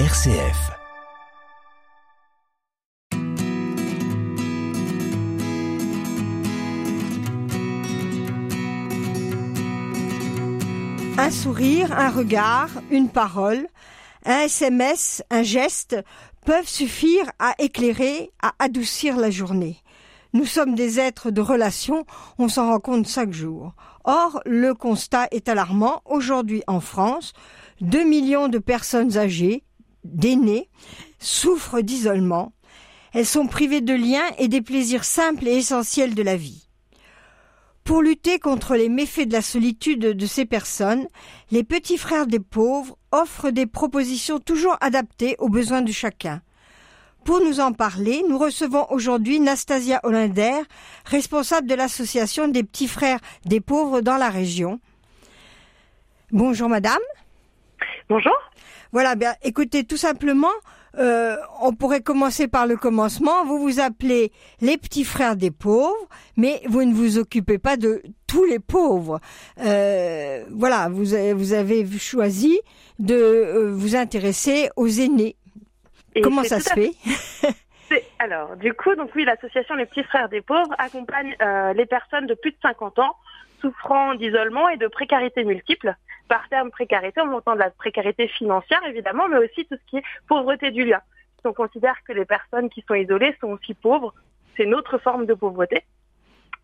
RCF. Un sourire, un regard, une parole, un SMS, un geste peuvent suffire à éclairer, à adoucir la journée. Nous sommes des êtres de relation, on s'en rend compte chaque jour. Or, le constat est alarmant. Aujourd'hui en France, 2 millions de personnes âgées, d'aînés, souffrent d'isolement. Elles sont privées de liens et des plaisirs simples et essentiels de la vie. Pour lutter contre les méfaits de la solitude de ces personnes, les petits frères des pauvres offrent des propositions toujours adaptées aux besoins de chacun. Pour nous en parler, nous recevons aujourd'hui Nastasia Hollander, responsable de l'association des petits frères des pauvres dans la région. Bonjour madame. Bonjour. Voilà, bien écoutez, tout simplement, euh, on pourrait commencer par le commencement. Vous vous appelez les petits frères des pauvres, mais vous ne vous occupez pas de tous les pauvres. Euh, voilà, vous avez, vous avez choisi de euh, vous intéresser aux aînés. Et Comment ça se fait Alors, du coup, donc oui, l'association Les Petits Frères des Pauvres accompagne euh, les personnes de plus de 50 ans souffrant d'isolement et de précarité multiple. Par terme précarité, on entend de la précarité financière, évidemment, mais aussi tout ce qui est pauvreté du lien. On considère que les personnes qui sont isolées sont aussi pauvres. C'est une autre forme de pauvreté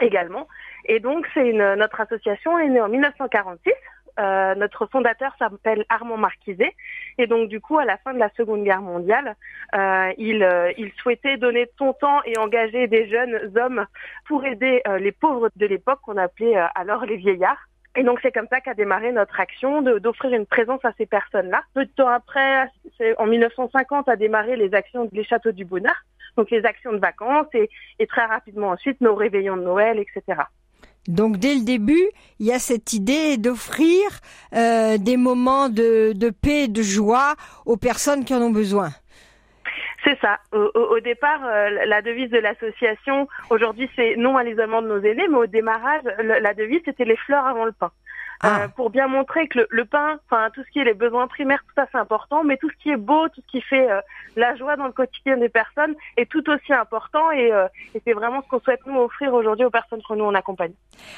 également. Et donc, c'est notre association est née en 1946. Euh, notre fondateur s'appelle Armand Marquiset. Et donc, du coup, à la fin de la Seconde Guerre mondiale, euh, il, euh, il souhaitait donner son temps et engager des jeunes hommes pour aider les pauvres de l'époque qu'on appelait alors les vieillards. Et donc c'est comme ça qu'a démarré notre action d'offrir une présence à ces personnes-là. Peu de temps après, en 1950, a démarré les actions des châteaux du bonheur, donc les actions de vacances et très rapidement ensuite nos réveillons de Noël, etc. Donc dès le début, il y a cette idée d'offrir euh, des moments de, de paix et de joie aux personnes qui en ont besoin. C'est ça. Au, départ, euh, la devise de l'association, aujourd'hui, c'est non à l'isolement de nos aînés, mais au démarrage, la devise, c'était les fleurs avant le pain. Ah. Euh, pour bien montrer que le, le pain, enfin tout ce qui est les besoins primaires, tout ça c'est important, mais tout ce qui est beau, tout ce qui fait euh, la joie dans le quotidien des personnes est tout aussi important et, euh, et c'est vraiment ce qu'on souhaite nous offrir aujourd'hui aux personnes que nous on accompagne.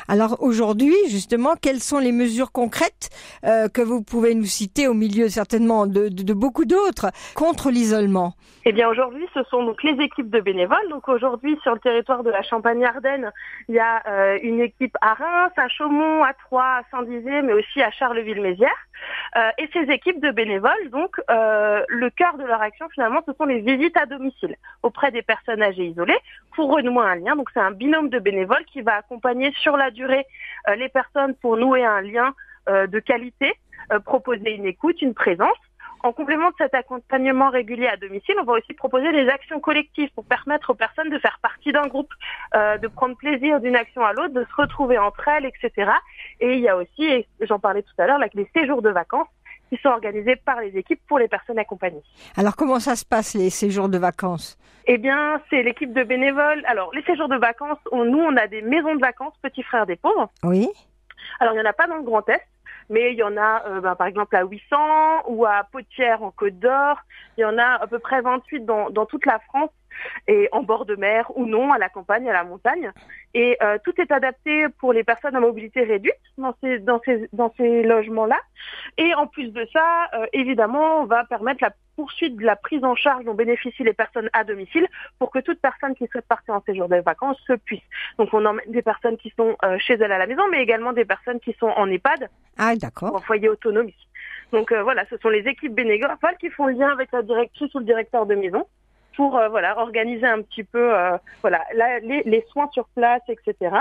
Alors aujourd'hui, justement, quelles sont les mesures concrètes euh, que vous pouvez nous citer au milieu certainement de, de- de beaucoup d'autres contre l'isolement? Eh bien aujourd'hui, ce sont donc les équipes de bénévoles. Donc aujourd'hui, sur le territoire de la Champagne-Ardenne, il y a une équipe à Reims, à Chaumont, à Troyes, à Mais aussi à Charleville-Mézières. Euh, et ces équipes de bénévoles, donc euh, le cœur de leur action finalement, ce sont les visites à domicile auprès des personnes âgées isolées pour renouer un lien. Donc c'est un binôme de bénévoles qui va accompagner sur la durée euh, les personnes pour nouer un lien de qualité, proposer une écoute, une présence. En complément de cet accompagnement régulier à domicile, on va aussi proposer des actions collectives pour permettre aux personnes de faire partie d'un groupe, euh, de prendre plaisir d'une action à l'autre, de se retrouver entre elles, etc. Et il y a aussi, et j'en parlais tout à l'heure, les séjours de vacances qui sont organisés par les équipes pour les personnes accompagnées. Alors comment ça se passe les séjours de vacances? Eh bien, c'est l'équipe de bénévoles. Alors, les séjours de vacances, on- nous, on a des maisons de vacances, petits frères des pauvres. Oui. Alors, il n'y en a pas dans le Grand Est, mais il y en a, euh, ben, par exemple, à 800 ou à Potière en Côte d'Or. Il y en a à peu près 28 dans, dans toute la France et en bord de mer ou non, à la campagne, à la montagne. Et euh, tout est adapté pour les personnes à mobilité réduite dans ces, dans ces, dans ces logements-là. Et en plus de ça, euh, évidemment, on va permettre la poursuite de la prise en charge dont bénéficient les personnes à domicile pour que toute personne qui souhaite partir en séjour de vacances se puisse. Donc on emmène des personnes qui sont euh, chez elles à la maison, mais également des personnes qui sont en EHPAD Ah d'accord. en foyer autonomie. Donc euh, voilà, ce sont les équipes bénévoles qui font le lien avec la directrice ou le directeur de maison pour euh, voilà organiser un petit peu euh, voilà les soins sur place, etc.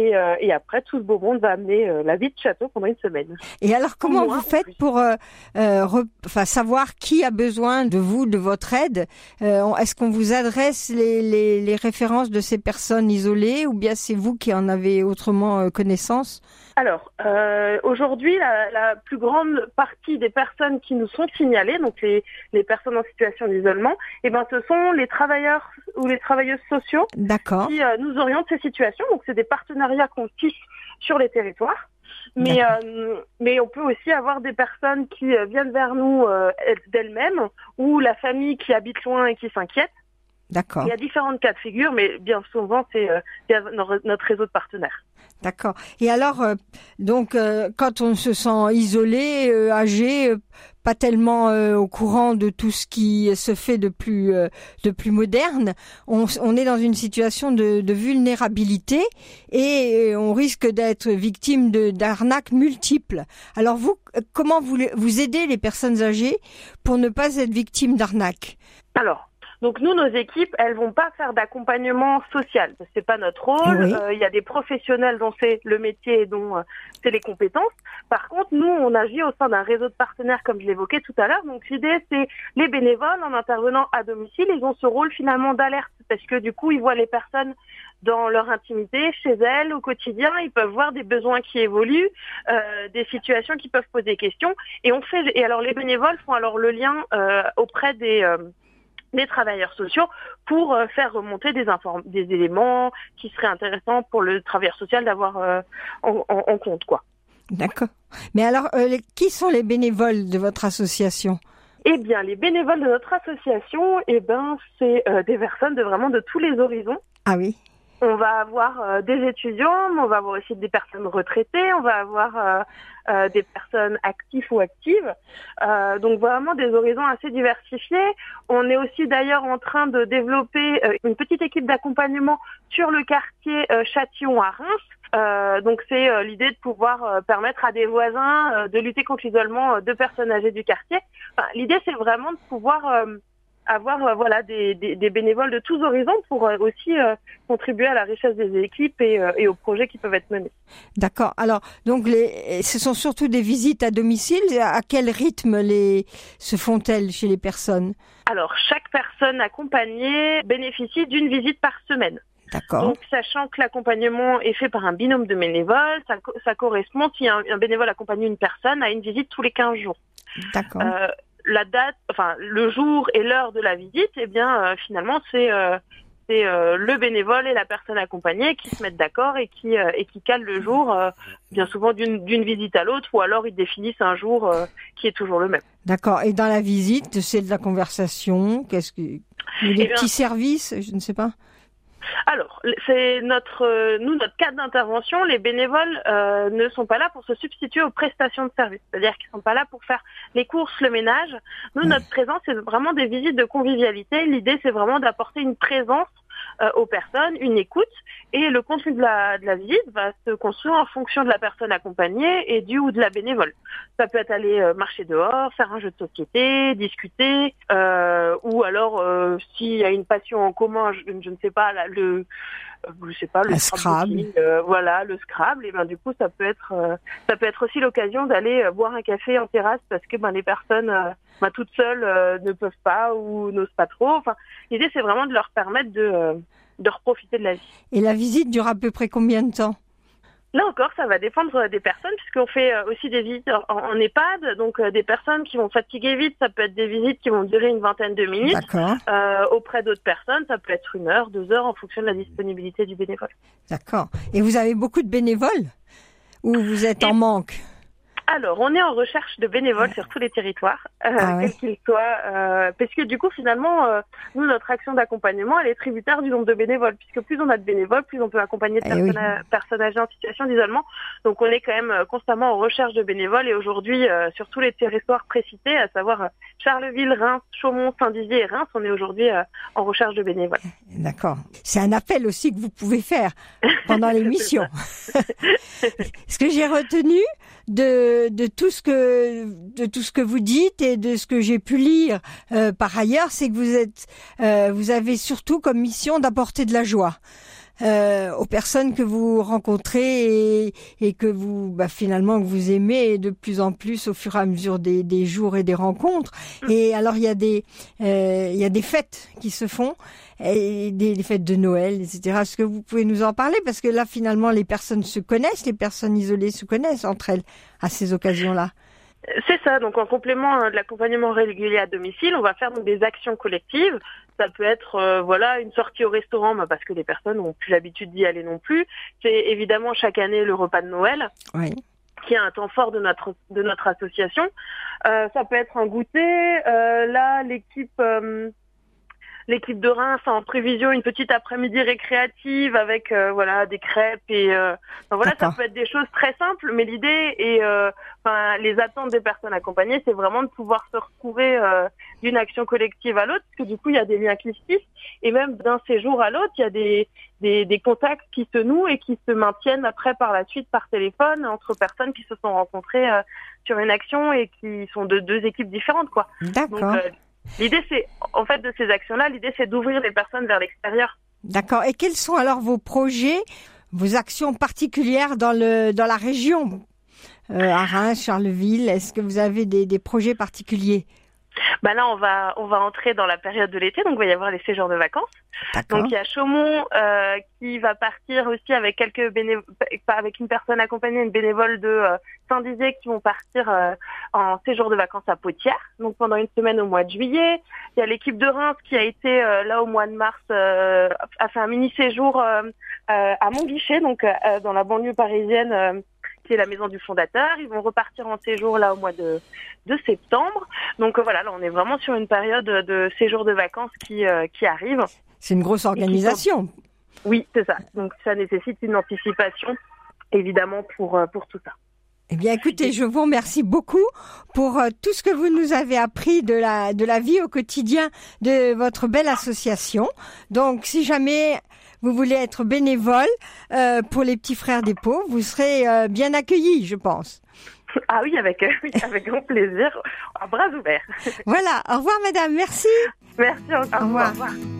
Et, euh, et après, tout ce beau monde va amener euh, la vie de château pendant une semaine. Et alors comment vous faites pour euh, re- savoir qui a besoin de vous, de votre aide? Est-ce qu'on vous adresse les, les, les références de ces personnes isolées ou bien c'est vous qui en avez autrement connaissance? Alors, aujourd'hui, la, la plus grande partie des personnes qui nous sont signalées, donc les, les personnes en situation d'isolement, eh ben, ce sont les travailleurs ou les travailleuses sociaux D'accord. qui nous orientent ces situations. Donc, c'est des partenariats qu'on tisse sur les territoires. Mais, mais on peut aussi avoir des personnes qui viennent vers nous d'elles-mêmes ou la famille qui habite loin et qui s'inquiète. D'accord. Il y a différentes cas de figure, mais bien souvent, c'est notre réseau de partenaires. D'accord. Et alors, euh, donc, euh, quand on se sent isolé, euh, âgé, pas tellement au courant de tout ce qui se fait de plus de plus moderne, on, on, est dans une situation de, de vulnérabilité et on risque d'être victime de d'arnaques multiples. Alors vous, comment vous vous aidez les personnes âgées pour ne pas être victimes d'arnaques? Alors, donc nous, nos équipes, elles vont pas faire d'accompagnement social. C'est pas notre rôle. Euh, il y a des professionnels dont c'est le métier et dont euh, c'est les compétences. Par contre, nous, on agit au sein d'un réseau de partenaires, comme je l'évoquais tout à l'heure. Donc l'idée, c'est les bénévoles, en intervenant à domicile, ils ont ce rôle finalement d'alerte parce que du coup, ils voient les personnes dans leur intimité, chez elles, au quotidien. Ils peuvent voir des besoins qui évoluent, euh, des situations qui peuvent poser des questions. Et on fait. Et alors les bénévoles font alors le lien auprès des des travailleurs sociaux pour euh, faire remonter des, des éléments qui seraient intéressants pour le travailleur social d'avoir euh, en, compte. quoi. D'accord. Mais alors, euh, qui sont les bénévoles de votre association? Eh bien, les bénévoles de notre association, eh ben, c'est des personnes de vraiment de tous les horizons. Ah oui. On va avoir euh, des étudiants, mais on va avoir aussi des personnes retraitées, on va avoir euh, euh, des personnes actives ou actives. donc vraiment des horizons assez diversifiés. On est aussi d'ailleurs en train de développer une petite équipe d'accompagnement sur le quartier Châtillon à Reims. donc c'est l'idée de pouvoir permettre à des voisins de lutter contre l'isolement de personnes âgées du quartier. l'idée c'est vraiment de pouvoir avoir euh, voilà des, des, bénévoles de tous horizons pour euh, aussi euh, contribuer à la richesse des équipes et, et, aux projets qui peuvent être menés. D'accord. Alors donc les, ce sont surtout des visites à domicile. À quel rythme les se font-elles chez les personnes? Alors chaque personne accompagnée bénéficie d'une visite par semaine. D'accord. Donc, sachant que l'accompagnement est fait par un binôme de bénévoles, ça, ça correspond, si un, un, bénévole accompagne une personne, à une visite tous les 15 jours. D'accord la date, enfin le jour et l'heure de la visite, eh bien euh, finalement c'est euh, c'est euh, le bénévole et la personne accompagnée qui se mettent d'accord et qui et qui calent le jour, bien souvent d'une d'une visite à l'autre, ou alors ils définissent un jour qui est toujours le même. D'accord. Et dans la visite, c'est de la conversation. Qu'est-ce que des eh petits services, je ne sais pas. Alors, c'est notre, euh, nous, notre cadre d'intervention. Les bénévoles euh, ne sont pas là pour se substituer aux prestations de service, c'est-à-dire qu'ils sont pas là pour faire les courses, le ménage. Nous, notre présence, c'est vraiment des visites de convivialité. L'idée, c'est vraiment d'apporter une présence euh, aux personnes, une écoute, et le contenu de la, de la visite va se construire en fonction de la personne accompagnée et du ou de la bénévole. Ça peut être aller euh, marcher dehors, faire un jeu de société, discuter, euh, ou alors s'il y a une passion en commun, je, je ne sais pas, le je sais pas le Scrabble, voilà le Scrabble et ben du coup ça peut être ça peut être aussi l'occasion d'aller boire un café en terrasse parce que ben les personnes ben, toutes seules ne peuvent pas ou n'osent pas trop enfin l'idée c'est vraiment de leur permettre de de reprofiter de la vie. Et la visite dure à peu près combien de temps? Là encore, ça va dépendre des personnes, puisqu'on fait euh, aussi des visites en, EHPAD, donc euh, des personnes qui vont fatiguer vite, ça peut être des visites qui vont durer une vingtaine de minutes. Euh, auprès d'autres personnes, ça peut être une heure, deux heures, en fonction de la disponibilité du bénévole. D'accord. Et vous avez beaucoup de bénévoles? Ou vous êtes en manque? Alors, on est en recherche de bénévoles sur tous les territoires, euh, ah quels qu'ils soient, euh, parce que du coup, finalement, euh, nous, notre action d'accompagnement, elle est tributaire du nombre de bénévoles, puisque plus on a de bénévoles, plus on peut accompagner de eh personnes, âgées en situation d'isolement. Donc, on est quand même constamment en recherche de bénévoles, et aujourd'hui, sur tous les territoires précités, à savoir Charleville, Reims, Chaumont, Saint-Dizier et Reims, on est aujourd'hui en recherche de bénévoles. D'accord. C'est un appel aussi que vous pouvez faire pendant l'émission. Ce que j'ai retenu de, de tout ce que de tout ce que vous dites et de ce que j'ai pu lire euh, par ailleurs, c'est que vous êtes euh, vous avez surtout comme mission d'apporter de la joie. Euh, aux personnes que vous rencontrez et, et que vous bah, finalement que vous aimez de plus en plus au fur et à mesure des, des jours et des rencontres. Mm. Et alors il y a des euh, il y a des fêtes qui se font et des, fêtes de Noël, etc. Est-ce que vous pouvez nous en parler? Parce que là finalement les personnes se connaissent, les personnes isolées se connaissent entre elles à ces occasions-là. C'est ça. Donc, en complément hein, de l'accompagnement régulier à domicile, on va faire donc, des actions collectives. Ça peut être, euh, voilà, une sortie au restaurant, bah, parce que les personnes n'ont plus l'habitude d'y aller non plus. C'est évidemment chaque année le repas de Noël. Oui. qui est un temps fort de notre de notre association. Euh, ça peut être un goûter. Euh, là, l'équipe euh, l'équipe de Reims a en prévision une petite après-midi récréative avec euh, voilà des crêpes et euh, enfin, voilà ça peut être des choses très simples mais l'idée et euh, enfin les attentes des personnes accompagnées c'est vraiment de pouvoir se retrouver d'une action collective à l'autre parce que du coup il y a des liens qui se tissent et même d'un séjour à l'autre il y a des, des des contacts qui se nouent et qui se maintiennent après par la suite par téléphone entre personnes qui se sont rencontrées sur une action et qui sont de deux équipes différentes quoi. D'accord. L'idée, c'est, en fait, de ces actions-là, l'idée, c'est d'ouvrir les personnes vers l'extérieur. D'accord. Et quels sont alors vos projets, vos actions particulières dans le dans la région, euh, à Reims, Charleville Est-ce que vous avez des, des projets particuliers? Bah là, on va on va entrer dans la période de l'été, donc il va y avoir les séjours de vacances. Donc il y a Chaumont euh, qui va partir aussi avec quelques bénévoles, avec une personne accompagnée, une bénévole de euh, Saint-Dizier qui vont partir euh, en séjour de vacances à Potière, donc pendant une semaine au mois de juillet. Il y a l'équipe de Reims qui a été euh, là au mois de mars, euh, a fait un mini séjour à Montguichet, donc dans la banlieue parisienne est la maison du fondateur. Ils vont repartir en séjour là au mois de, de septembre. Donc voilà, là on est vraiment sur une période de séjour de vacances qui, qui arrive. C'est une grosse organisation. Oui, c'est ça. Donc ça nécessite une anticipation, évidemment, pour, pour tout ça. Eh bien, écoutez, je vous remercie beaucoup pour tout ce que vous nous avez appris de la de la vie au quotidien de votre belle association. Donc, si jamais vous voulez être bénévole euh, pour les petits frères des pauvres, vous serez euh, bien accueillis, je pense. Ah oui, avec oui, avec grand plaisir, à bras ouverts. Voilà. Au revoir, madame. Merci. Merci. Au, au revoir. Au revoir.